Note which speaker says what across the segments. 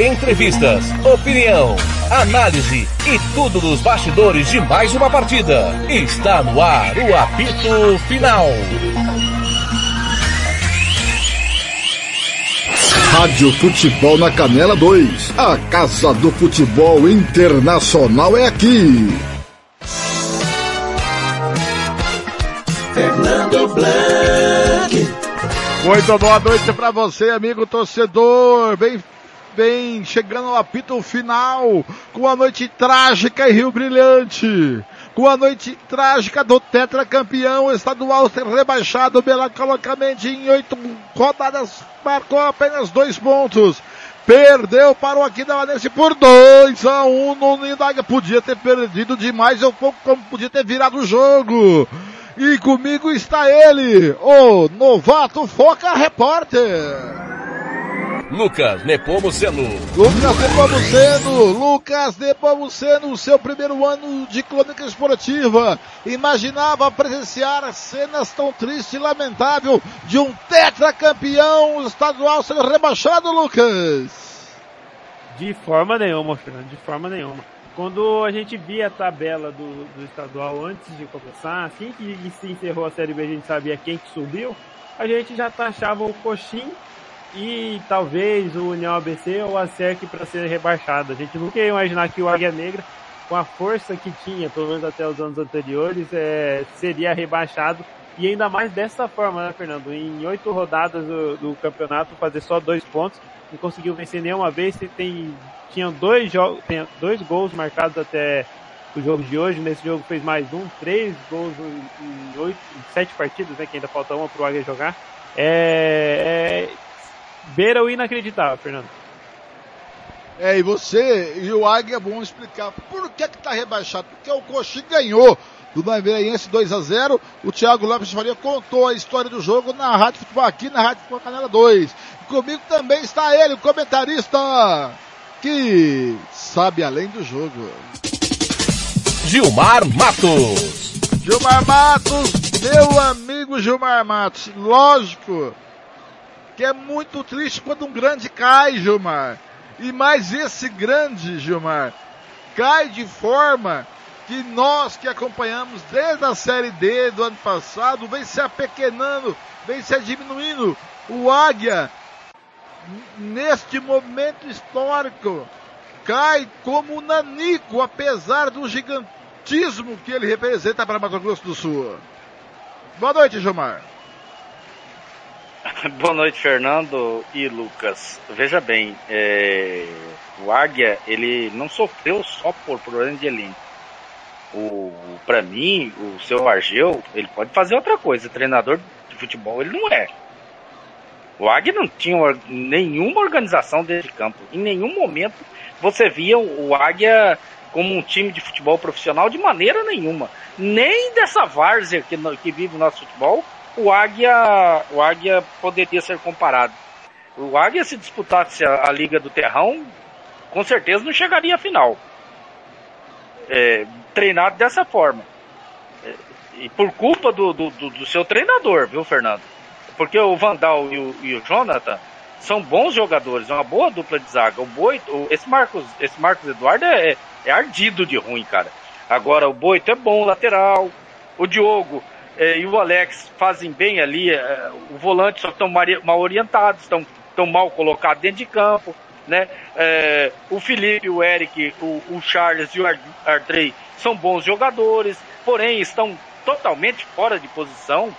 Speaker 1: Entrevistas, opinião, análise e tudo dos bastidores de mais uma partida. Está no ar o apito final.
Speaker 2: Rádio Futebol na Canela 2. A Casa do Futebol Internacional é aqui.
Speaker 3: Fernando Blanc.
Speaker 4: Muito boa noite para você, amigo torcedor. Bem, chegando ao apito final, com a noite trágica em Rio Brilhante. Com a noite trágica do tetracampeão estadual ser rebaixado melancólicamente em oito rodadas, marcou apenas dois pontos. Perdeu para o Aquidauanense por 2 a 1 um no Nindaga. Podia ter perdido demais, eu podia ter virado o jogo. E comigo está ele, o novato Foca Repórter.
Speaker 1: Lucas Nepomuceno.
Speaker 4: Lucas Nepomuceno, Lucas Nepomuceno, seu primeiro ano de crônica esportiva. Imaginava presenciar cenas tão tristes e lamentável de um tetracampeão estadual sendo rebaixado, Lucas?
Speaker 5: De forma nenhuma, Fernando, de forma nenhuma quando a gente via a tabela do, do estadual antes de começar, assim que se encerrou a Série B, a gente sabia quem que subiu, a gente já taxava o Coxim e talvez o União ABC ou a SERC para ser rebaixado. A gente nunca ia imaginar que o Águia Negra, com a força que tinha, pelo menos até os anos anteriores, é, seria rebaixado. E ainda mais dessa forma, né, Fernando? Em oito rodadas do, do campeonato, fazer só dois pontos, não conseguiu vencer nenhuma vez, tem tinham dois jogos, dois gols marcados até o jogo de hoje. Nesse jogo fez mais um, três gols em, oito, em sete partidas, né? Que ainda falta uma pro Águia jogar. É, é beira o inacreditável, Fernando.
Speaker 4: É, e você e o Águia vão explicar por que que tá rebaixado. Porque o Coxi ganhou do Naveirense 2 a 0 O Thiago Lopes de Faria contou a história do jogo na Rádio Futebol aqui na Rádio Futebol Canela 2. E comigo também está ele, o comentarista que sabe além do jogo.
Speaker 1: Gilmar Matos.
Speaker 4: Gilmar Matos, meu amigo Gilmar Matos, lógico que é muito triste quando um grande cai, Gilmar. E mais esse grande, Gilmar, cai de forma que nós que acompanhamos desde a Série D do ano passado, vem se apequenando, vem se diminuindo. O Águia neste momento histórico, cai como um nanico, apesar do gigantismo que ele representa para Mato Grosso do Sul. Boa noite, Gilmar.
Speaker 6: Boa noite, Fernando e Lucas. Veja bem, é... o Águia, ele não sofreu só por problema de elenco. O, para mim, o seu Argel, ele pode fazer outra coisa. Treinador de futebol, ele não é. O Águia não tinha nenhuma organização dentro de campo. Em nenhum momento você via o Águia como um time de futebol profissional de maneira nenhuma. Nem dessa várzea que, que vive o nosso futebol, o Águia, o Águia poderia ser comparado. O Águia, se disputasse a, a Liga do Terrão, com certeza não chegaria à final. É, treinado dessa forma. É, e por culpa do, do, do, seu treinador, viu, Fernando? Porque o Vandal e o, e o Jonathan são bons jogadores, é uma boa dupla de zaga. O Boito, esse Marcos, esse Marcos Eduardo é, é ardido de ruim, cara. Agora o Boito é bom lateral. O Diogo é, e o Alex fazem bem ali. É, o volante só estão mal orientados, estão tão mal colocados dentro de campo. Né? É, o Felipe, o Eric, o, o Charles e o Ardrey são bons jogadores, porém estão totalmente fora de posição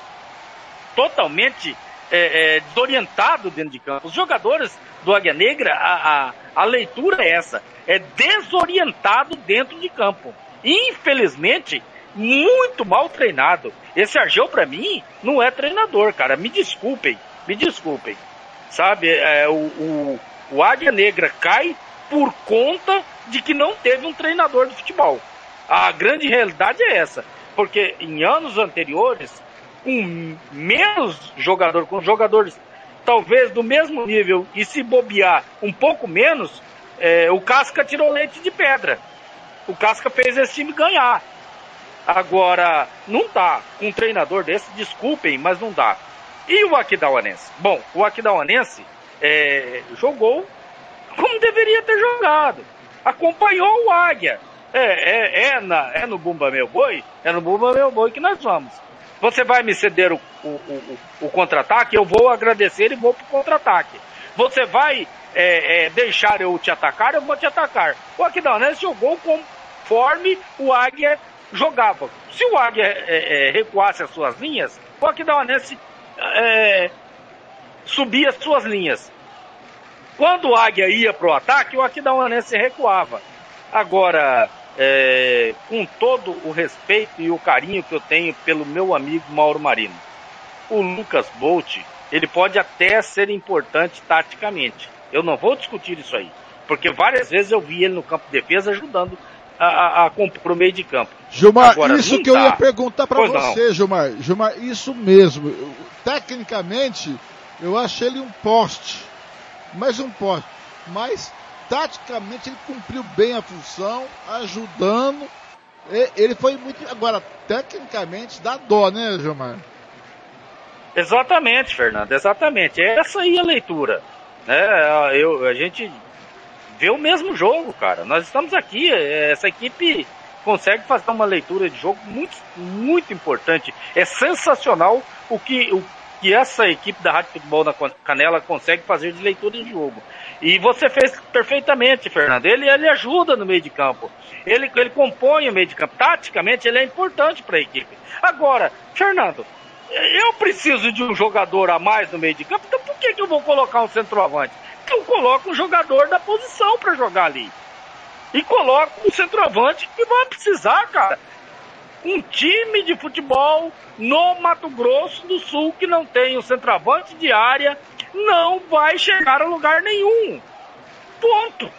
Speaker 6: totalmente é, é, desorientado dentro de campo. Os jogadores do Águia Negra, a, a, a leitura é essa, é desorientado dentro de campo. Infelizmente, muito mal treinado. Esse Argel, para mim, não é treinador, cara. Me desculpem, me desculpem. Sabe, é, o, o, o Águia Negra cai por conta de que não teve um treinador de futebol. A grande realidade é essa. Porque em anos anteriores, com menos jogador, com jogadores talvez do mesmo nível e se bobear um pouco menos, é, o Casca tirou leite de pedra. O Casca fez esse time ganhar. Agora, não dá. Com um treinador desse, desculpem, mas não dá. E o Aquidauanense? Bom, o Aquidauanense é, jogou como deveria ter jogado. Acompanhou o Águia. É, é, é, na, é no Bumba Meu Boi? É no Bumba Meu Boi que nós vamos. Você vai me ceder o, o, o, o contra-ataque? Eu vou agradecer e vou pro contra-ataque. Você vai é, é, deixar eu te atacar? Eu vou te atacar. O Aquidauanense jogou conforme o Águia jogava. Se o Águia é, é recuasse as suas linhas, o Aquidauanense é, subia as suas linhas. Quando o Águia ia para o ataque, o Aquidauanense recuava. Agora, é, com todo o respeito e o carinho que eu tenho pelo meu amigo Mauro Marino, o Lucas Bolt, ele pode até ser importante taticamente. Eu não vou discutir isso aí. Porque várias vezes eu vi ele no campo de defesa ajudando a, a, meio de campo.
Speaker 4: Gilmar, Agora, isso que eu ia perguntar para você, não. Gilmar. Gilmar, isso mesmo. Tecnicamente, eu achei ele um poste. Mais um poste. Mas taticamente ele cumpriu bem a função, ajudando. Ele foi muito. Agora, tecnicamente, dá dó, né, Gilmar?
Speaker 6: Exatamente, Fernando, exatamente. É essa aí a leitura. É, eu, a gente vê o mesmo jogo, cara. Nós estamos aqui, essa equipe consegue fazer uma leitura de jogo muito, muito importante. É sensacional o que, o que essa equipe da Rádio Futebol na Canela consegue fazer de leitura de jogo. E você fez perfeitamente, Fernando. Ele, ele ajuda no meio de campo. Ele, ele compõe o meio de campo. Taticamente, ele é importante para a equipe. Agora, Fernando, eu preciso de um jogador a mais no meio de campo, então por que, que eu vou colocar um centroavante? Eu coloco um jogador da posição para jogar ali. E coloco um centroavante que vai precisar, cara. Um time de futebol no Mato Grosso do Sul que não tem um centroavante de área não vai chegar a lugar nenhum. Ponto.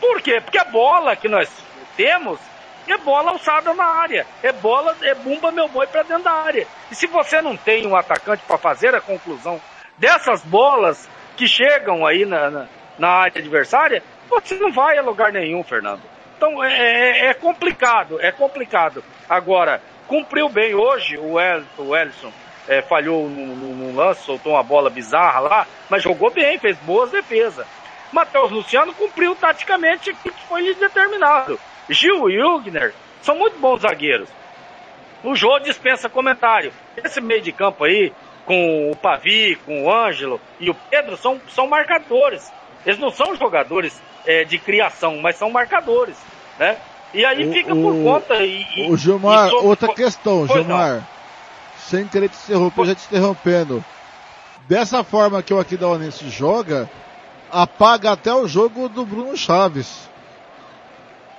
Speaker 6: Por quê? Porque a bola que nós temos é bola alçada na área. É bola, é bumba meu boi para dentro da área. E se você não tem um atacante para fazer a conclusão dessas bolas que chegam aí na, na, na, área adversária, você não vai a lugar nenhum, Fernando. Então é, é, é complicado, é complicado. Agora, cumpriu bem hoje o, El, o Ellison é, falhou no, lance, soltou uma bola bizarra lá, mas jogou bem, fez boas defesas. Matheus Luciano cumpriu taticamente o que foi lhe determinado. Gil e Hugner são muito bons zagueiros. O Jô dispensa comentário. Esse meio de campo aí, com o Pavi, com o Ângelo e o Pedro, são, são marcadores. Eles não são jogadores é, de criação, mas são marcadores, né? E aí o, fica por conta e...
Speaker 4: O Gilmar, e sobre... outra questão, pois Gilmar. Não sem querer te interromper, já te interrompendo. Dessa forma que o Aquidauanense joga, apaga até o jogo do Bruno Chaves.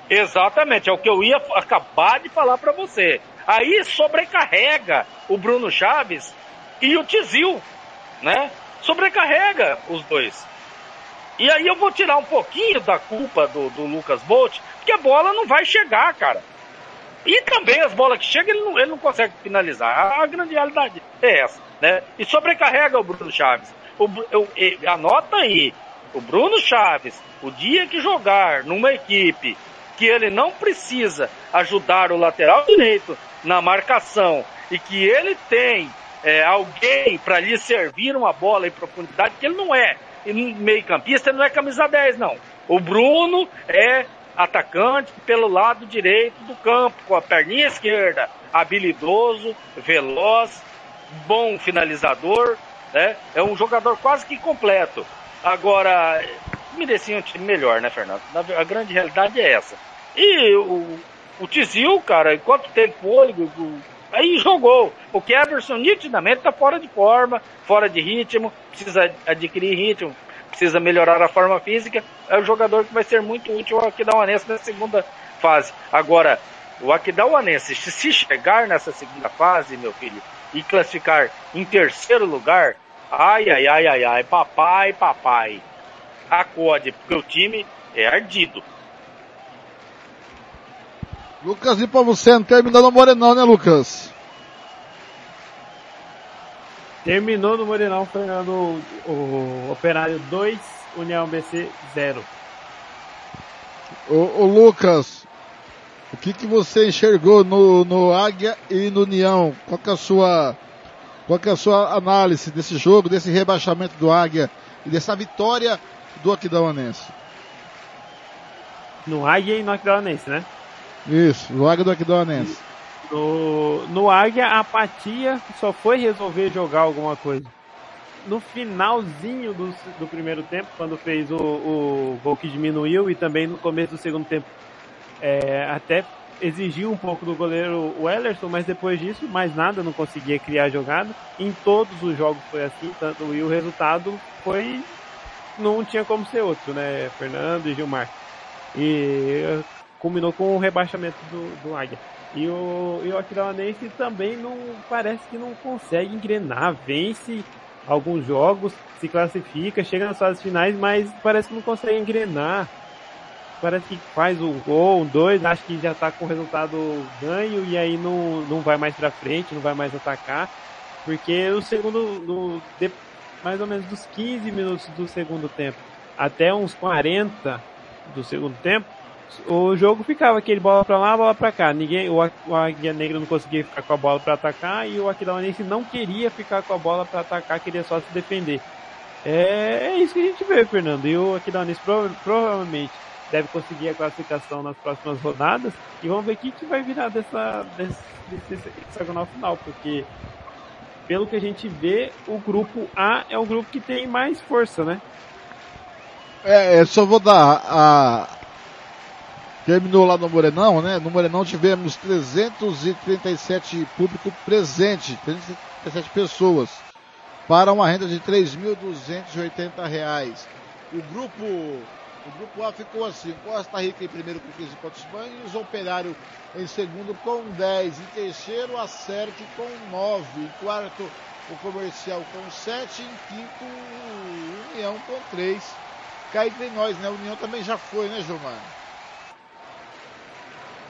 Speaker 6: Exatamente, é o que eu ia acabar de falar para você. Aí sobrecarrega o Bruno Chaves e o Tizil, né? Sobrecarrega os dois. E aí eu vou tirar um pouquinho da culpa do, do Lucas Bolt, porque a bola não vai chegar, cara. E também as bolas que chegam, ele não, ele não consegue finalizar. A, grande realidade é essa, né? E sobrecarrega o Bruno Chaves. O, eu, eu, anota aí, o Bruno Chaves, o dia que jogar numa equipe que ele não precisa ajudar o lateral direito na marcação e que ele tem é, alguém para lhe servir uma bola em profundidade, que ele não é meio campista, ele não é camisa 10, não. O Bruno é atacante pelo lado direito do campo, com a perninha esquerda, habilidoso, veloz, bom finalizador, né? É um jogador quase que completo. Agora, merecia um time melhor, né, Fernando? A grande realidade é essa. E o, o Tizil, cara, enquanto teve fôlego, aí jogou. O Keverson nitidamente tá fora de forma, fora de ritmo, precisa adquirir ritmo, precisa melhorar a forma física, é o jogador que vai ser muito útil ao Aquidauanense na segunda fase. Agora, o Aquidauanense, se chegar nessa segunda fase, meu filho, e classificar em terceiro lugar, ai, ai, ai, ai, ai, papai, papai, acode, porque o time é ardido.
Speaker 4: Lucas e para você, não terminou no Morenão, né, Lucas?
Speaker 5: Terminou no Morenão, Fernando, o Operário 2, União BC 0.
Speaker 4: Ô, ô, Lucas, o que, que você enxergou no, no Águia e no União? Qual que é a sua, qual que é a sua análise desse jogo, desse rebaixamento do Águia e dessa vitória do Aquidauanense.
Speaker 5: No Águia e no Aquidauanense, né?
Speaker 4: Isso, no Águia do Aquidauanense.
Speaker 5: No, no Águia, a apatia só foi resolver jogar alguma coisa. No finalzinho do, do primeiro tempo, quando fez o, o gol que diminuiu, e também no começo do segundo tempo, é, até exigiu um pouco do goleiro Wellerson, mas depois disso, mais nada, não conseguia criar jogada. Em todos os jogos foi assim, tanto e o resultado foi. não tinha como ser outro, né? Fernando e Gilmar. E culminou com o rebaixamento do, do Águia. E o, e o Aquidauanense também não parece que não consegue engrenar, vence alguns jogos, se classifica, chega nas fases finais, mas parece que não consegue engrenar. Parece que faz um gol, um dois, acho que já tá com o resultado ganho e aí não, não vai mais pra frente, não vai mais atacar. Porque o segundo, no, de, mais ou menos dos 15 minutos do segundo tempo até uns 40 do segundo tempo, o jogo ficava aquele bola pra lá, bola pra cá. Ninguém, o, o Águia Negra não conseguia ficar com a bola para atacar e o Aquidauanense não queria ficar com a bola para atacar, queria só se defender. É, é, isso que a gente vê, Fernando. E o Aquidauanense prova, provavelmente deve conseguir a classificação nas próximas rodadas e vamos ver o que, que vai virar dessa, desse, desse hexagonal final, porque pelo que a gente vê, o grupo A é o grupo que tem mais força, né?
Speaker 4: É, só vou dar a, terminou lá no Morenão, né? No Morenão tivemos 337 público presente, 337 pessoas, para uma renda de R$ 3.280. O grupo, o grupo A ficou assim, Costa Rica em primeiro com 15 pontos banhos, Operário em segundo com 10, em terceiro a CERC com 9, em quarto o Comercial com 7, em quinto União com 3. Cá entre nós, né? A União também já foi, né, Gilmar?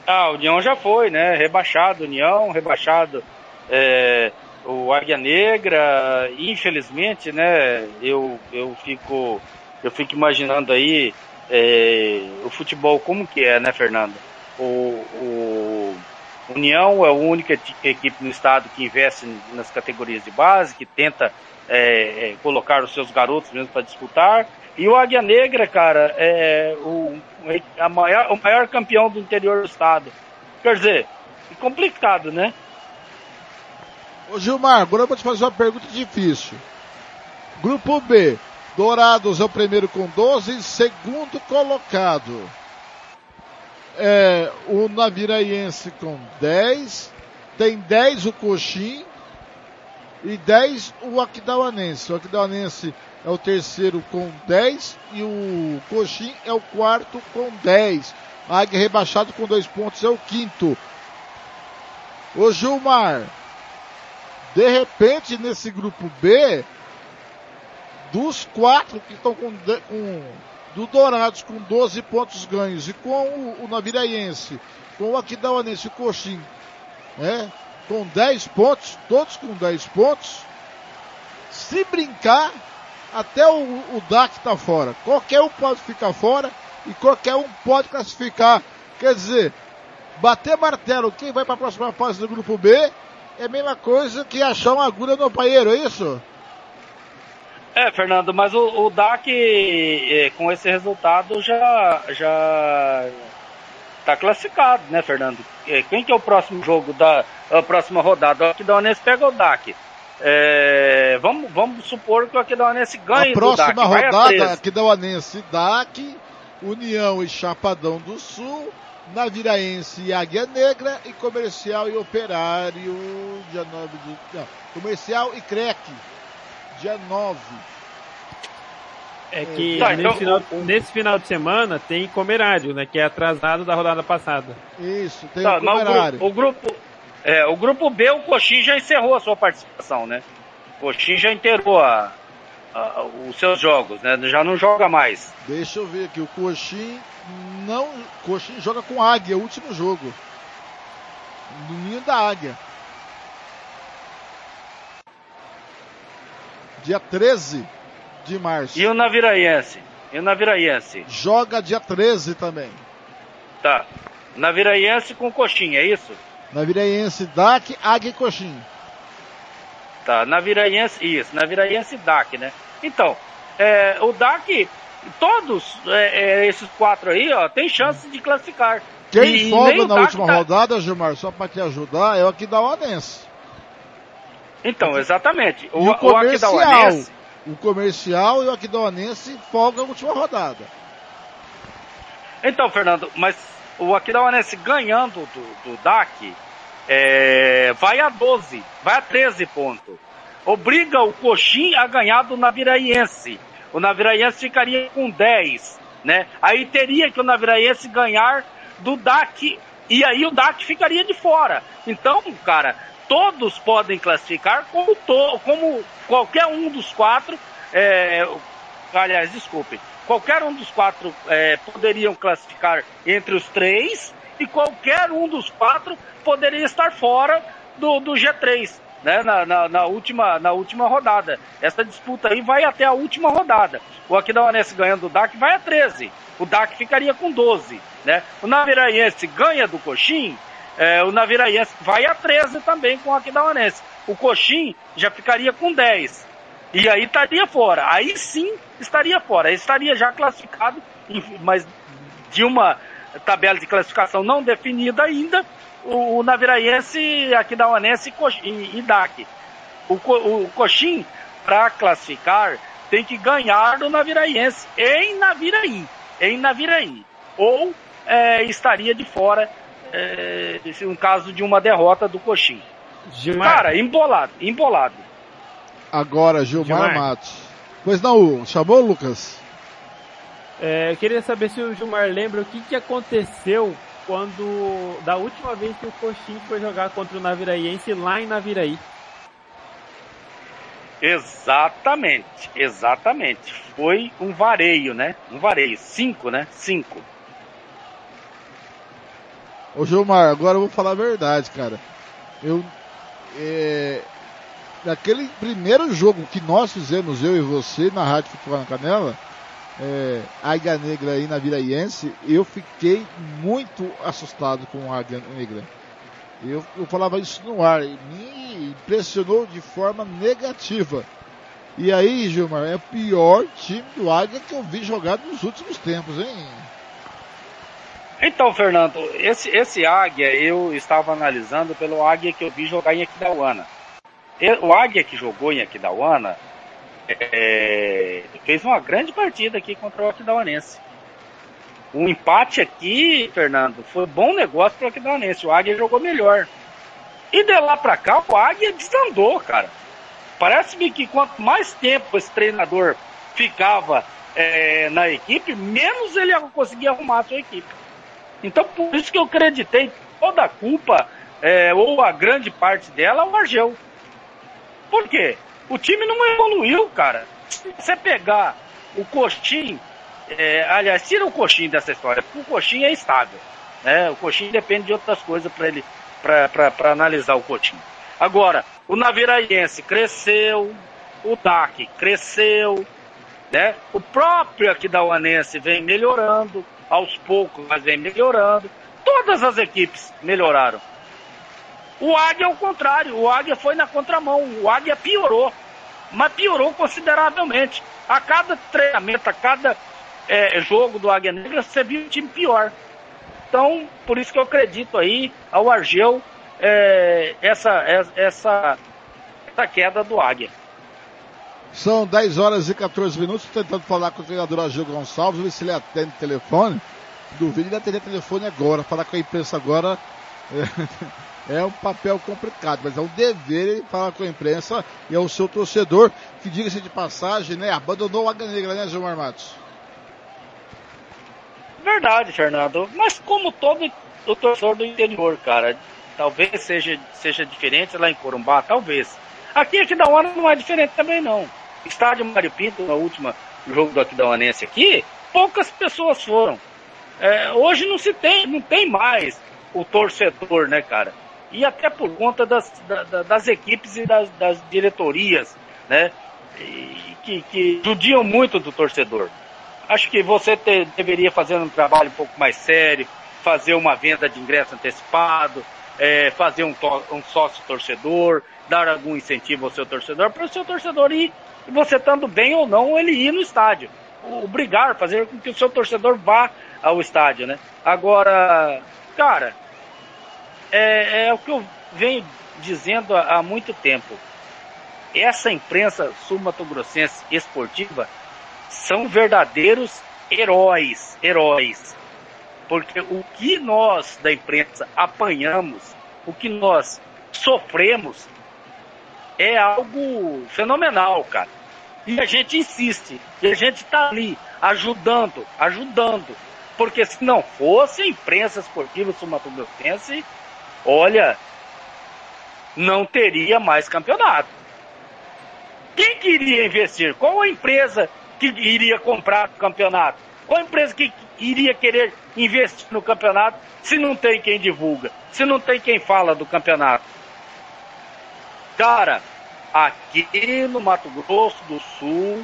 Speaker 6: Ah, a União já foi, né? Rebaixado, União, rebaixado é, o Águia Negra. Infelizmente, né? Eu, eu fico eu fico imaginando aí é, o futebol como que é, né, Fernando? O, o União é a única equipe no estado que investe nas categorias de base, que tenta é, é colocar os seus garotos mesmo para disputar. E o Águia Negra, cara, é o, a maior, o maior campeão do interior do estado. Quer dizer, é complicado, né?
Speaker 4: Ô Gilmar, agora eu vou te fazer uma pergunta difícil. Grupo B, Dourados é o primeiro com 12, segundo colocado. É, o Naviraiense com 10, tem 10 o Coxim e 10 o Aquidauanense. O Aquidauanense é o terceiro com 10 e o Coxim é o quarto com 10. Águia rebaixado com dois pontos é o quinto. O Gilmar, de repente nesse grupo B, dos quatro que estão com, com do Dourados com 12 pontos ganhos e com o, o Naviraense, com o Aquidauanense e o Coxim, né, com 10 pontos, todos com 10 pontos, se brincar, até o, o DAC está fora. Qualquer um pode ficar fora e qualquer um pode classificar. Quer dizer, bater martelo, quem vai para a próxima fase do grupo B é a mesma coisa que achar uma agulha no paeiro, é isso?
Speaker 6: É, Fernando, mas o, o DAC é, com esse resultado já já tá classificado, né, Fernando? É, quem que é o próximo jogo da a próxima rodada? O Aquidauanense pega o DAC. É, vamos, vamos supor que o Aquidauanense ganhe
Speaker 4: A próxima DAC, rodada, Aquidauanense DAC, União e Chapadão do Sul, Naviraense e Águia Negra e Comercial e Operário, dia 9 de... Não, Comercial e CREC, dia 9.
Speaker 5: É que tá, nesse, então, final, nesse, final, de semana tem Comerário, né? Que é atrasado da rodada passada.
Speaker 4: Isso, tem tá, o Comerário.
Speaker 6: O, o, grupo, é, o grupo B, o Coxim já encerrou a sua participação, né? O Coxim já inteirou a, a, os seus jogos, né? Já não joga mais.
Speaker 4: Deixa eu ver aqui, o Coxim não. Coxim joga com Águia, o último jogo. No ninho da Águia. Dia 13 de março.
Speaker 6: E o Naviraense? E o Naviraense?
Speaker 4: Joga dia 13 também.
Speaker 6: Tá. Naviraense com coxinha, é isso?
Speaker 4: Naviraense, DAC, Águia e Coxim.
Speaker 6: Tá, Naviraense, isso, Naviraense e DAC, né? Então, é, o DAC, todos é, é, esses quatro aí, ó, tem chance de classificar.
Speaker 4: Quem
Speaker 6: E o
Speaker 4: na última
Speaker 6: tá-
Speaker 4: rodada, Gilmar, só pra te ajudar, é o Aquidauanense.
Speaker 6: Então, exatamente.
Speaker 4: O
Speaker 6: O, o
Speaker 4: comercial,
Speaker 6: Aquidauanense,
Speaker 4: o comercial e o Aquidauanense folga a última rodada.
Speaker 6: Então, Fernando, mas o Aquidauanense ganhando do, do DAC é, vai a 12, vai a 13 pontos. Obriga o Coxim a ganhar do Naviraense. O Naviraense ficaria com 10, né? Aí teria que o Naviraense ganhar do DAC e aí o DAC ficaria de fora. Então, cara, todos podem classificar como, to, como qualquer um dos quatro. É, aliás, desculpe, qualquer um dos quatro é, poderiam classificar entre os três e qualquer um dos quatro poderia estar fora do, do G3, né, na, na, na última, na última rodada. Essa disputa aí vai até a última rodada. O Aquidauanense ganhando do DAC vai a 13. O DAC ficaria com 12. Né? O Naviraense ganha do Coxim, é, o Naviraense vai a 13 também com o Aquidauanense. O Coxim já ficaria com 10. E aí estaria fora. Aí sim estaria fora. Estaria já classificado, mas de uma tabela de classificação não definida ainda, o, o Naviraense, Aquidauanense e, Cox- e, e DAC. O, o Coxim, para classificar, tem que ganhar do Naviraense em Naviraí. Em Naviraí. Ou é, estaria de fora, é, se um caso de uma derrota do Coxim.
Speaker 5: Gilmar,
Speaker 6: Cara, embolado, embolado.
Speaker 4: Agora, Gilmar,
Speaker 5: Gilmar.
Speaker 4: Matos. Pois não, chamou, Lucas?
Speaker 5: é, eu queria saber se o Gilmar lembra o que, que aconteceu quando. Da última vez que o Coxim foi jogar contra o Naviraense lá em Naviraí.
Speaker 6: Exatamente, exatamente. Foi um vareio, né? Um vareio. Cinco, né? Cinco.
Speaker 4: Ô Gilmar, agora eu vou falar a verdade, cara. Eu. É, naquele primeiro jogo que nós fizemos, eu e você, na Rádio Futebol na Canela, é, Águia Negra aí na Viraiense, eu fiquei muito assustado com a Águia Negra. Eu, eu falava isso no ar, e me impressionou de forma negativa. E aí, Gilmar, é o pior time do Águia que eu vi jogar nos últimos tempos, hein?
Speaker 6: Então, Fernando, esse, esse Águia eu estava analisando pelo Águia que eu vi jogar em Aquidauana. O Águia que jogou em Aquidauana é, fez uma grande partida aqui contra o Aquidauanense. O empate aqui, Fernando, foi bom negócio para o Aquidauanense. O Águia jogou melhor. E de lá para cá, o Águia desandou, cara. Parece-me que quanto mais tempo esse treinador ficava é, na equipe, menos ele conseguia arrumar a sua equipe. Então, por isso que eu acreditei toda a culpa, é, ou a grande parte dela, ao Argel. Por quê? O time não evoluiu, cara. Se você pegar o Coxim, é, aliás, tira o Coxim dessa história, porque o Coxim é estável. Né? O Coxim depende de outras coisas para ele para analisar o Coxim. Agora, o Naviraense cresceu, o DAC cresceu, né? O próprio Aquidauanense vem melhorando, aos poucos, mas vem melhorando. Todas as equipes melhoraram. O Águia é o contrário, o Águia foi na contramão, o Águia piorou, mas piorou consideravelmente. A cada treinamento, a cada é, jogo do Águia Negra, você viu um time pior. Então, por isso que eu acredito aí ao Argel é, essa, essa, essa queda do Águia.
Speaker 4: São 10 horas e 14 minutos, tentando falar com o treinador Agil Gonçalves, ver se ele atende o telefone. Duvido ele atender o telefone agora. Falar com a imprensa agora é, é um papel complicado, mas é um dever ele falar com a imprensa e ao seu torcedor, que diga-se de passagem, né, abandonou a Negra, né, Gilmar Matos?
Speaker 6: Verdade, Fernando. Mas como todo o torcedor do interior, cara, talvez seja, seja diferente lá em Corumbá, talvez. Aqui aqui da hora não é diferente também não. Estádio Mário Pinto, no último jogo do Aquidauanense aqui, poucas pessoas foram. É, hoje não se tem, não tem mais o torcedor, né, cara? E até por conta das, da, das equipes e das, das diretorias, né? E que, que judiam muito do torcedor. Acho que você te, deveria fazer um trabalho um pouco mais sério, fazer uma venda de ingresso antecipado, é, fazer um, to, um sócio torcedor, dar algum incentivo ao seu torcedor, para o seu torcedor ir, você estando bem ou não, ele ir no estádio. obrigar, fazer com que o seu torcedor vá ao estádio, né? Agora, cara, é, é o que eu venho dizendo há, há muito tempo. Essa imprensa sul-mato-grossense esportiva são verdadeiros heróis, heróis. Porque o que nós da imprensa apanhamos, o que nós sofremos, é algo fenomenal, cara. E a gente insiste, e a gente está ali, ajudando, ajudando. Porque se não fosse a imprensa esportiva sul-mato-grossense, olha, não teria mais campeonato. Quem queria investir? Qual a empresa que iria comprar o campeonato? Qual a empresa que iria querer investir no campeonato se não tem quem divulga, se não tem quem fala do campeonato? Cara, aqui no Mato Grosso do Sul,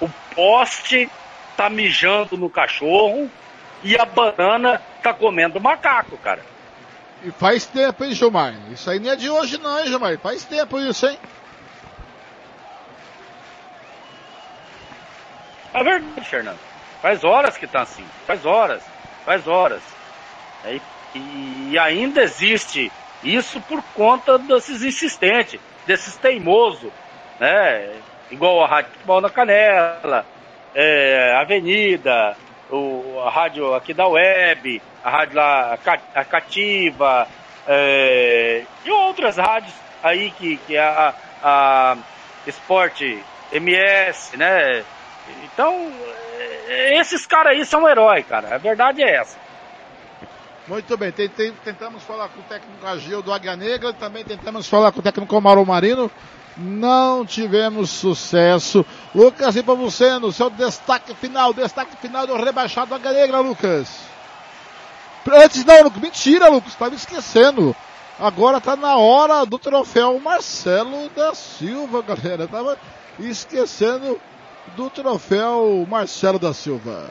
Speaker 6: o poste tá mijando no cachorro e a banana tá comendo macaco, cara.
Speaker 4: E faz tempo, hein, Gilmar? Isso aí não é de hoje não, hein, Gilmar? Faz tempo isso, hein?
Speaker 6: É verdade, Fernando. Faz horas que tá assim. Faz horas. Faz horas. É, e, e ainda existe isso por conta desses insistentes, desses teimosos, né? Igual a Rádio Futebol na Canela, é, Avenida, o, a rádio aqui da web, a rádio lá, a Cativa, é, e outras rádios aí que, que é a, a Esporte MS, né? Então, é, esses caras aí são heróis, cara. A verdade é essa.
Speaker 4: Muito bem, tentamos falar com o técnico Agil do Águia Negra, também tentamos falar com o técnico Mauro Marino, não tivemos sucesso. Lucas, e para você, no seu destaque final, destaque final do rebaixado Águia Negra, Lucas. Antes não, Lucas, mentira, Lucas, estava esquecendo. Agora está na hora do troféu Marcelo da Silva, galera. Tava esquecendo do troféu Marcelo da Silva.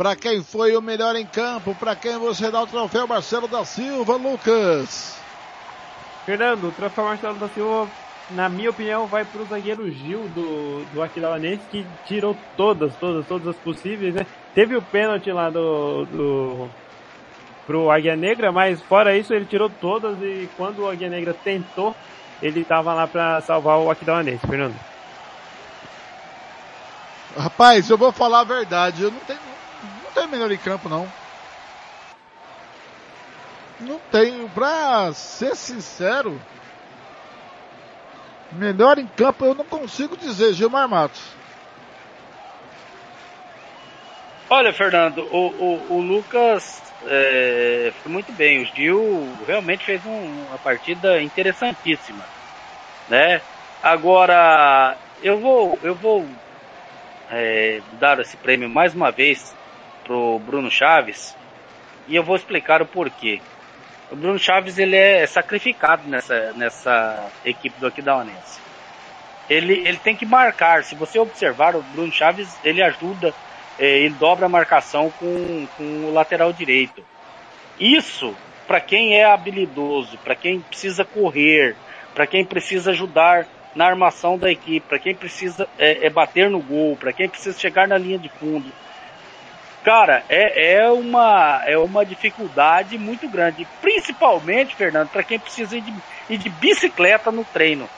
Speaker 4: Para quem foi o melhor em campo, para quem você dá o troféu Marcelo da Silva, Lucas.
Speaker 5: Fernando, o troféu Marcelo da Silva, na minha opinião, vai para o zagueiro Gil do, do Aquilaonense, que tirou todas, todas, todas as possíveis, né? Teve o pênalti lá do, do pro Águia Negra, mas fora isso ele tirou todas e quando o Águia Negra tentou, ele estava lá para salvar o Aquidauanense, Fernando.
Speaker 4: Rapaz, eu vou falar a verdade, eu não tenho, não tem melhor em campo, não. Não tenho, pra ser sincero, melhor em campo eu não consigo dizer, Gilmar Matos.
Speaker 6: Olha, Fernando, o, o, o Lucas é, foi muito bem. O Gil realmente fez um, uma partida interessantíssima, né? Agora, eu vou, eu vou é, dar esse prêmio mais uma vez pro Bruno Chaves e eu vou explicar o porquê. O Bruno Chaves ele é sacrificado nessa, nessa equipe do Aquidauanense. Ele, ele tem que marcar. Se você observar, o Bruno Chaves ele ajuda, é, ele dobra a marcação com, com o lateral direito. Isso, para quem é habilidoso, para quem precisa correr, para quem precisa ajudar na armação da equipe, para quem precisa é, é bater no gol, para quem precisa chegar na linha de fundo, Cara, é, é, uma, é uma dificuldade muito grande, principalmente, Fernando, para quem precisa ir de, ir de, bicicleta no treino,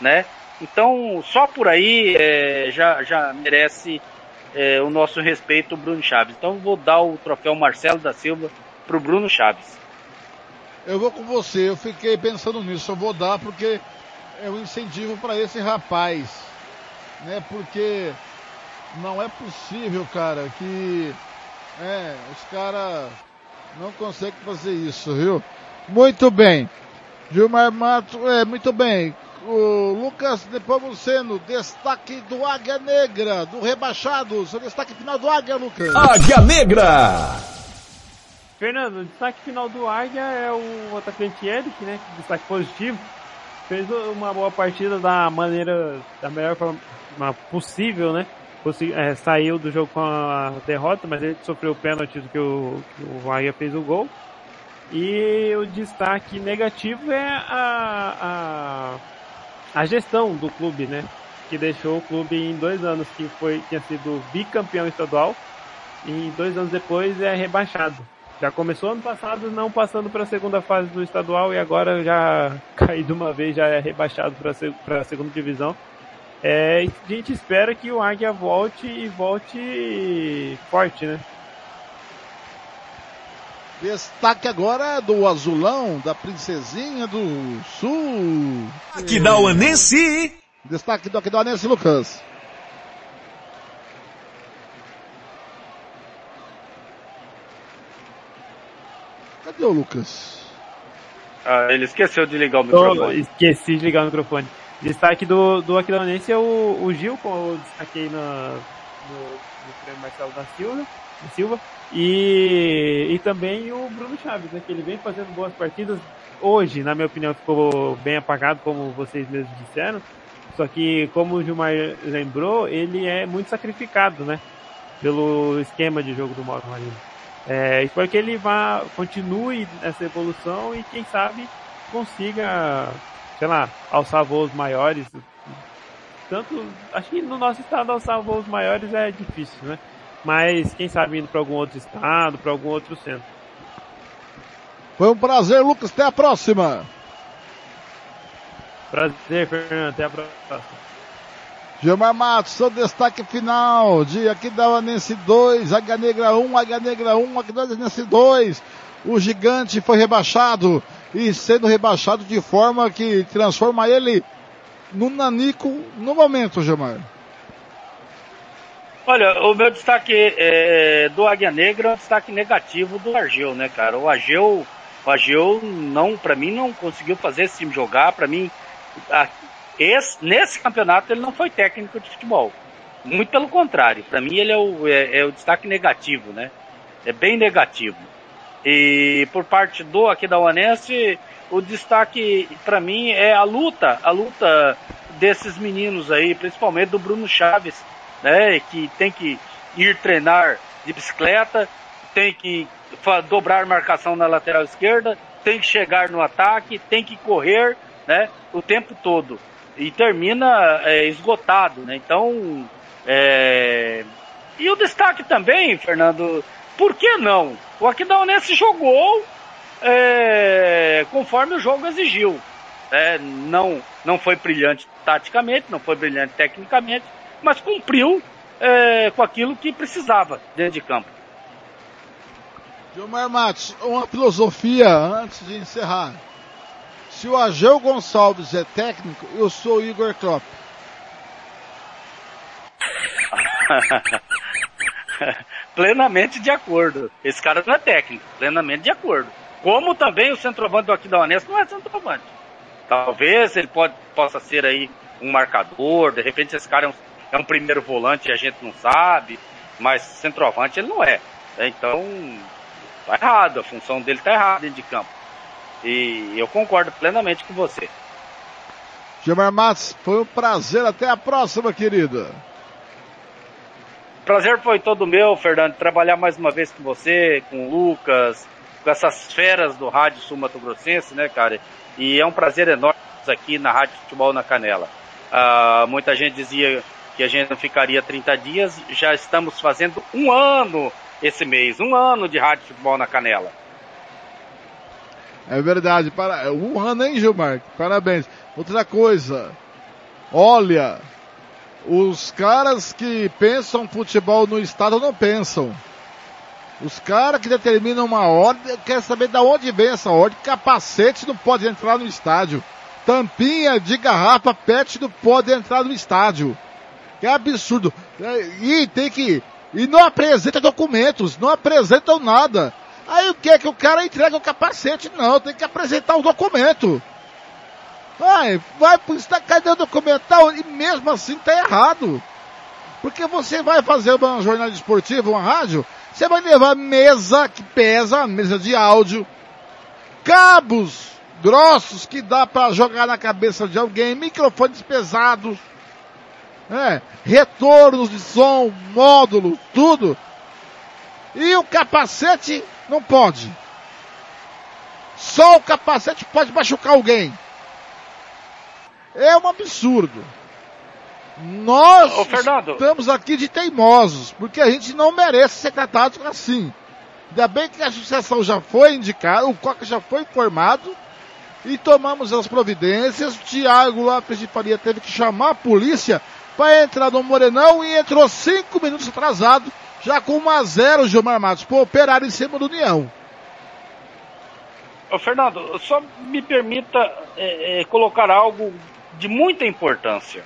Speaker 6: né? Então, só por aí é, já, já merece é, o nosso respeito, o Bruno Chaves. Então, vou dar o troféu Marcelo da Silva pro Bruno Chaves.
Speaker 4: Eu vou com você, eu fiquei pensando nisso, eu vou dar porque é um incentivo para esse rapaz, né? Porque não é possível, cara, que é, os caras não conseguem fazer isso, viu? Muito bem. Gilmar Mato, é, muito bem. O Lucas Nepomuceno, destaque do Águia Negra, do rebaixado. Seu destaque final do Águia, Lucas.
Speaker 1: Águia Negra!
Speaker 5: Fernando, o destaque final do Águia é o atacante Eric, né? Destaque positivo. Fez uma boa partida da maneira, da melhor forma possível, né? É, saiu do jogo com a derrota, mas ele sofreu o pênalti do que o, que o Águia fez o gol. E o destaque negativo é a, a, a gestão do clube, né? Que deixou o clube em dois anos, que foi, tinha sido bicampeão estadual, e dois anos depois é rebaixado. Já começou ano passado não passando para a segunda fase do estadual e agora já caiu de uma vez, já é rebaixado para a segunda divisão. É, a gente espera que o Águia volte e volte forte, né?
Speaker 4: Destaque agora do azulão da Princesinha do Sul.
Speaker 1: Aquidauanense.
Speaker 4: Destaque do Aquidauanense, Lucas. Cadê o Lucas?
Speaker 6: Ah, ele esqueceu de ligar o microfone. Oh,
Speaker 5: esqueci de ligar o microfone. Destaque do, do Aquidauanense é o, o Gil, como eu destaquei na, no, no prêmio Marcelo da Silva, da Silva. E, e também o Bruno Chaves, né, que ele vem fazendo boas partidas. Hoje, na minha opinião, ficou bem apagado, como vocês mesmos disseram. Só que, como o Gilmar lembrou, ele é muito sacrificado, né? Pelo esquema de jogo do Mauro Marino. É, espero que ele vá, continue essa evolução e quem sabe consiga, sei lá, alçar voos maiores. Tanto, acho que no nosso estado alçar voos maiores é difícil, né? Mas quem sabe indo para algum outro estado, para algum outro centro.
Speaker 4: Foi um prazer, Lucas. Até a próxima.
Speaker 5: Prazer, Fernando. Até a próxima.
Speaker 4: Gilmar Matos, seu destaque final de Aquidauanense 2, Águia Negra 1, Águia Negra 1, Aquidauanense 2. O gigante foi rebaixado e sendo rebaixado de forma que transforma ele no nanico no momento, Gilmar.
Speaker 6: Olha, o meu destaque é, do Águia Negra é um destaque negativo do Argel, né, cara? O Argel, o Argel não, para mim, não conseguiu fazer esse time jogar. Para mim, a, esse, nesse campeonato ele não foi técnico de futebol. Muito pelo contrário. Para mim ele é o, é, é o destaque negativo, né? É bem negativo. E por parte do aqui da Uanense, o destaque para mim é a luta, a luta desses meninos aí, principalmente do Bruno Chaves, né? Que tem que ir treinar de bicicleta, tem que dobrar marcação na lateral esquerda, tem que chegar no ataque, tem que correr, né? O tempo todo e termina é, esgotado, né? Então, é... e o destaque também, Fernando, por que não? O Aquidauanense jogou é... conforme o jogo exigiu. É, não, não foi brilhante taticamente, não foi brilhante tecnicamente, mas cumpriu é, com aquilo que precisava dentro de campo.
Speaker 4: Gilmar Matos, uma filosofia antes de encerrar. Se o Ageu Gonçalves é técnico, eu sou o Igor Klopp.
Speaker 6: plenamente de acordo. Esse cara não é técnico, plenamente de acordo. Como também o centroavante do Aquidauanense não é centroavante. Talvez ele pode, possa ser aí um marcador, de repente esse cara é um, é um primeiro volante e a gente não sabe, mas centroavante ele não é. Então, tá errado, a função dele tá errada dentro de campo. E eu concordo plenamente com você.
Speaker 4: Gilmar Matos, foi um prazer. Até a próxima, querida.
Speaker 6: Prazer foi todo meu, Fernando, trabalhar mais uma vez com você, com o Lucas, com essas feras do Rádio Sul Mato Grossense, né, cara? E é um prazer enorme aqui na Rádio Futebol na Canela. Ah, muita gente dizia que a gente não ficaria 30 dias, já estamos fazendo um ano esse mês, um ano de Rádio Futebol na Canela.
Speaker 4: É verdade. Para... Um ano, hein, Gilmar? Parabéns. Outra coisa. Olha, os caras que pensam futebol no estado não pensam. Os caras que determinam uma ordem, quer saber de onde vem essa ordem. Capacete não pode entrar no estádio. Tampinha de garrafa PET não pode entrar no estádio. Que absurdo. E tem que. E não apresenta documentos, não apresentam nada. Aí o que é que o cara entrega o capacete? Não, tem que apresentar o documento. Vai, vai pro cadê o documental? E mesmo assim tá errado. Porque você vai fazer uma jornada esportiva, uma rádio, Você vai levar mesa que pesa, mesa de áudio, cabos grossos que dá para jogar na cabeça de alguém, microfones pesados, é, retornos de som, módulo, tudo. E o capacete não pode. Só o capacete pode machucar alguém. É um absurdo. Nós
Speaker 6: Ô,
Speaker 4: estamos aqui de teimosos, porque a gente não merece ser tratado assim. Ainda bem que a associação já foi indicada, o COCA já foi informado e tomamos as providências. O Tiago Lopes de Faria teve que chamar a polícia para entrar no Morenão e entrou cinco minutos atrasado, já com 1 a 0 Gilmar Matos, por operar em cima do União.
Speaker 6: Ô, Fernando, só me permita é, é, colocar algo de muita importância.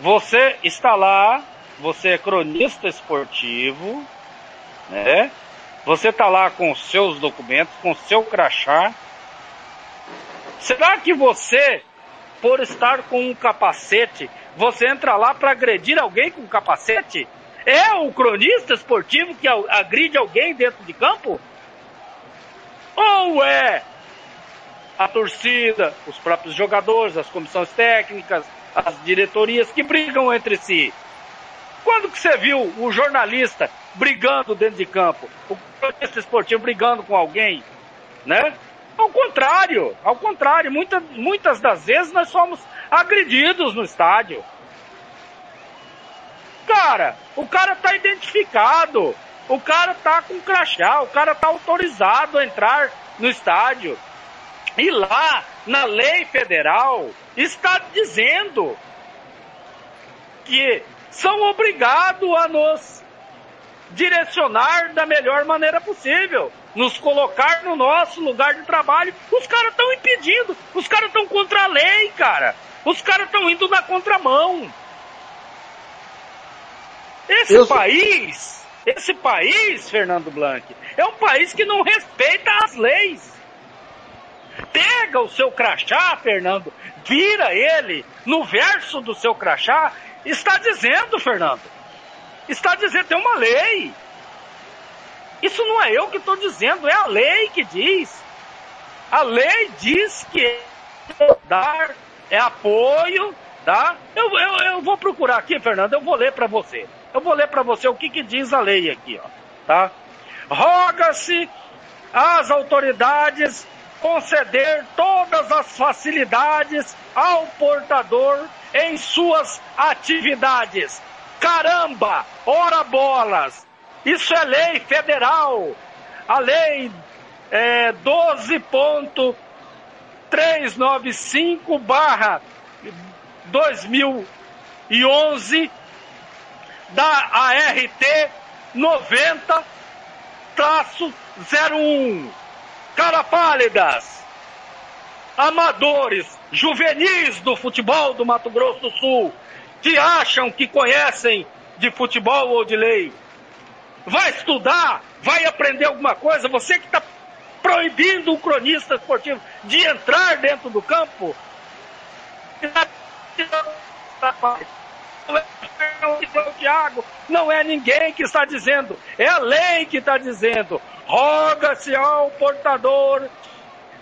Speaker 6: Você está lá, você é cronista esportivo, né? Você está lá com os seus documentos, com o seu crachá. Será que você, por estar com um capacete, você entra lá para agredir alguém com capacete? É o cronista esportivo que agride alguém dentro de campo? Ou é a torcida, os próprios jogadores, as comissões técnicas, as diretorias que brigam entre si? Quando que você viu o jornalista brigando dentro de campo? O cronista esportivo brigando com alguém? Né? Ao contrário, ao contrário, muita, muitas das vezes nós somos agredidos no estádio. Cara, o cara tá identificado, o cara tá com crachá, o cara tá autorizado a entrar no estádio. E lá, na lei federal, está dizendo que são obrigados a nos direcionar da melhor maneira possível, nos colocar no nosso lugar de trabalho. Os caras estão impedindo, os caras estão contra a lei, cara. Os caras estão indo na contramão. Esse
Speaker 4: Eu-
Speaker 6: país, esse país, Fernando Blanc, é um país que não respeita as leis. Pega o seu crachá, Fernando, vira ele no verso do seu crachá, está dizendo, Fernando, está dizendo, tem uma lei. Isso não é eu que estou dizendo, é a lei que diz. A lei diz que dar é apoio, tá? Eu, eu, eu vou procurar aqui, Fernando, eu vou ler para você. Eu vou ler para você o que, que diz a lei aqui, ó, tá? Roga-se às autoridades conceder todas as facilidades ao portador em suas atividades. Caramba! Ora bolas! Isso é lei federal! A lei é, 12.395 barra 2011 da ART 90 traço 01 cara pálidas, amadores, juvenis do futebol do Mato Grosso do Sul, que acham que conhecem de futebol ou de lei. Vai estudar, vai aprender alguma coisa, você que está proibindo o cronista esportivo de entrar dentro do campo. É o Thiago, não é ninguém que está dizendo, é a lei que está dizendo. Roga-se ao portador,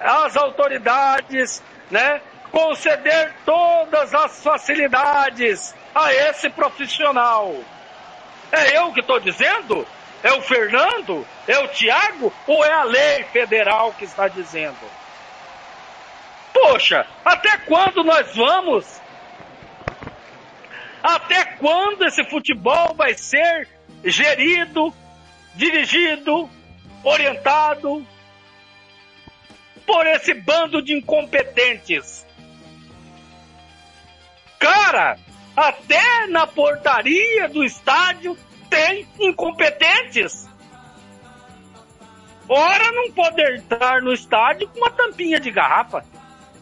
Speaker 6: às autoridades, né, conceder todas as facilidades a esse profissional. É eu que estou dizendo? É o Fernando? É o Tiago? Ou é a lei federal que está dizendo? Poxa, até quando nós vamos? Até quando esse futebol vai ser gerido, dirigido, orientado por esse bando de incompetentes? Cara, até na portaria do estádio tem incompetentes. Ora, não pode entrar no estádio com uma tampinha de garrafa.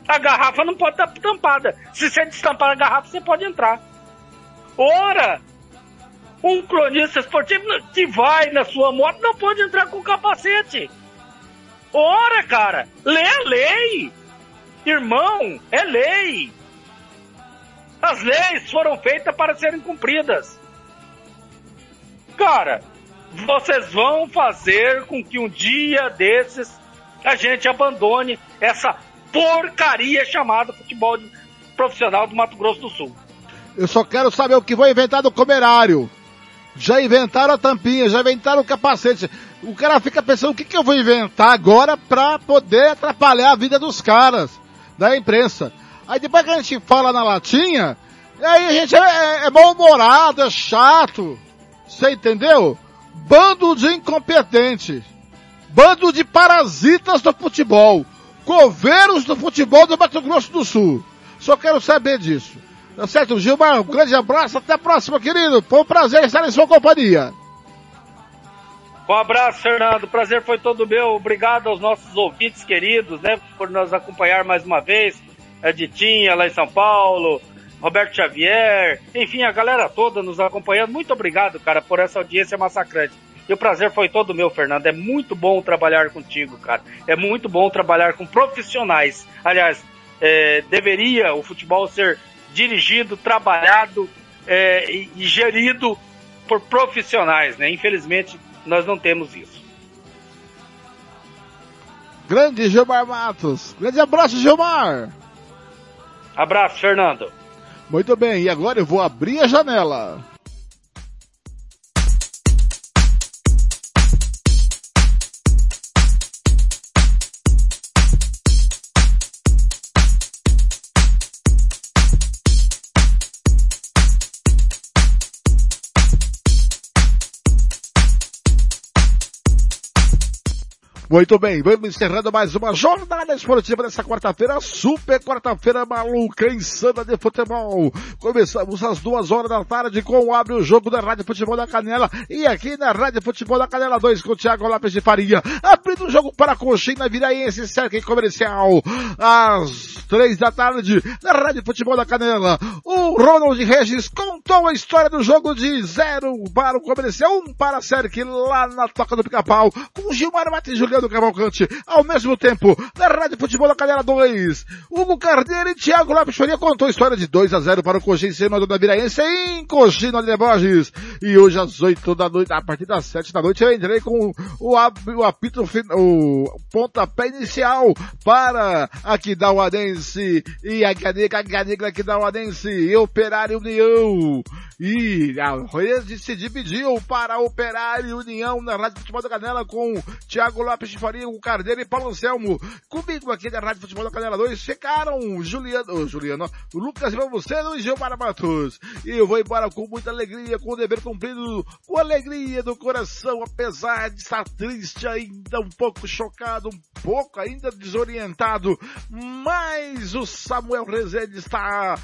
Speaker 6: A garrafa não pode estar tampada. Se você destampar a garrafa, você pode entrar. Ora, um cronista esportivo que vai na sua moto não pode entrar com capacete. Ora, cara, lê a lei. Irmão, é lei. As leis foram feitas para serem cumpridas. Cara, vocês vão fazer com que um dia desses a gente abandone essa porcaria chamada futebol profissional do Mato Grosso do Sul.
Speaker 4: Eu só quero saber o que vou inventar do comerário. Já inventaram a tampinha, já inventaram o capacete. O cara fica pensando o que, que eu vou inventar agora pra poder atrapalhar a vida dos caras, da imprensa. Aí depois que a gente fala na latinha, aí a gente é, é, é mal-humorado, é chato. Você entendeu? Bando de incompetentes. Bando de parasitas do futebol. Coveiros do futebol do Mato Grosso do Sul. Só quero saber disso. Tá certo, Gilmar? Um grande abraço. Até a próxima, querido. Foi um prazer estar em sua companhia.
Speaker 6: Um abraço, Fernando. Prazer foi todo meu. Obrigado aos nossos ouvintes queridos, né, por nos acompanhar mais uma vez. A Ditinha lá em São Paulo, Roberto Xavier, enfim, a galera toda nos acompanhando. Muito obrigado, cara, por essa audiência massacrante. E o prazer foi todo meu, Fernando. É muito bom trabalhar contigo, cara. É muito bom trabalhar com profissionais. Aliás, é, deveria o futebol ser dirigido, trabalhado é, e, e gerido por profissionais, né? Infelizmente, nós não temos isso.
Speaker 4: Grande Gilmar Matos. Grande abraço, Gilmar.
Speaker 6: Abraço, Fernando.
Speaker 4: Muito bem, e agora eu vou abrir a janela. Muito bem, vamos encerrando mais uma jornada esportiva nessa quarta-feira, super quarta-feira maluca, insana de futebol. Começamos às duas horas da tarde com o Abre o Jogo da Rádio Futebol da Canela e aqui na Rádio Futebol da Canela 2 com o Thiago Lopes de Faria. Abrindo o jogo para a Coxinha Viraense, cerca comercial, às três da tarde, na Rádio Futebol da Canela. O Ronald Regis contou a história do jogo de zero para o comercial, um para a Cerque lá na Toca do Pica-Pau, com Gilmar Matos e Juliano Cavalcante, ao mesmo tempo, na Rádio Futebol da Canela 2. Hugo Carneiro e Thiago Lopes Faria contou a história de 2 a 0 para o Senador da Viraense em Coxim de Borges. E hoje às 8 da noite, a partir das 7 da noite, eu entrei com o, o apito, o pontapé inicial para aqui da Uadense e a Ganeca, a Ganeca aqui da Uadense e Operário União. E a rede se dividiu para Operário União na Rádio Futebol da Canela com Thiago Lopes de Faria, o Cardeiro e Paulo Anselmo. Comigo aqui da Rádio Futebol da Canela 2 ficaram Juliano, oh, Juliano, Lucas Valbuceno e Gilmar Matos. E eu vou embora com muita alegria, com o dever cumprido, com alegria do coração, apesar de estar triste ainda, um pouco chocado, um pouco ainda desorientado, mas o Samuel Rezende está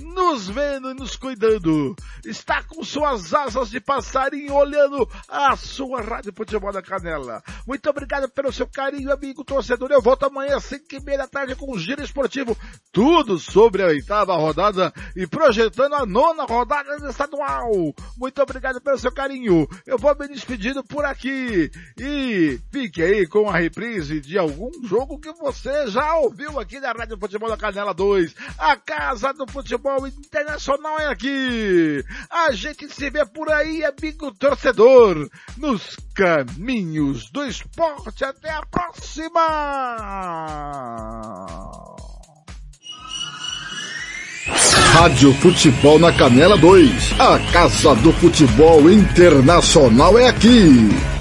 Speaker 4: nos vendo e nos cuidando. Está com suas asas de passarinho olhando a sua Rádio Futebol da Canela. Muito obrigado pelo seu carinho, amigo torcedor. Eu volto amanhã às 5 e meia da tarde com o Giro Esportivo. Tudo sobre a oitava rodada e projetando a nona rodada estadual. Muito obrigado pelo seu carinho. Eu vou me despedindo por aqui. E fique aí com a reprise de algum jogo que você já ouviu aqui na Rádio Futebol da Canela 2. A Casa do Futebol futebol internacional é aqui. A gente se vê por aí, amigo torcedor, nos caminhos do esporte. Até a próxima!
Speaker 2: Rádio Futebol na Canela 2. A Casa do Futebol Internacional é aqui.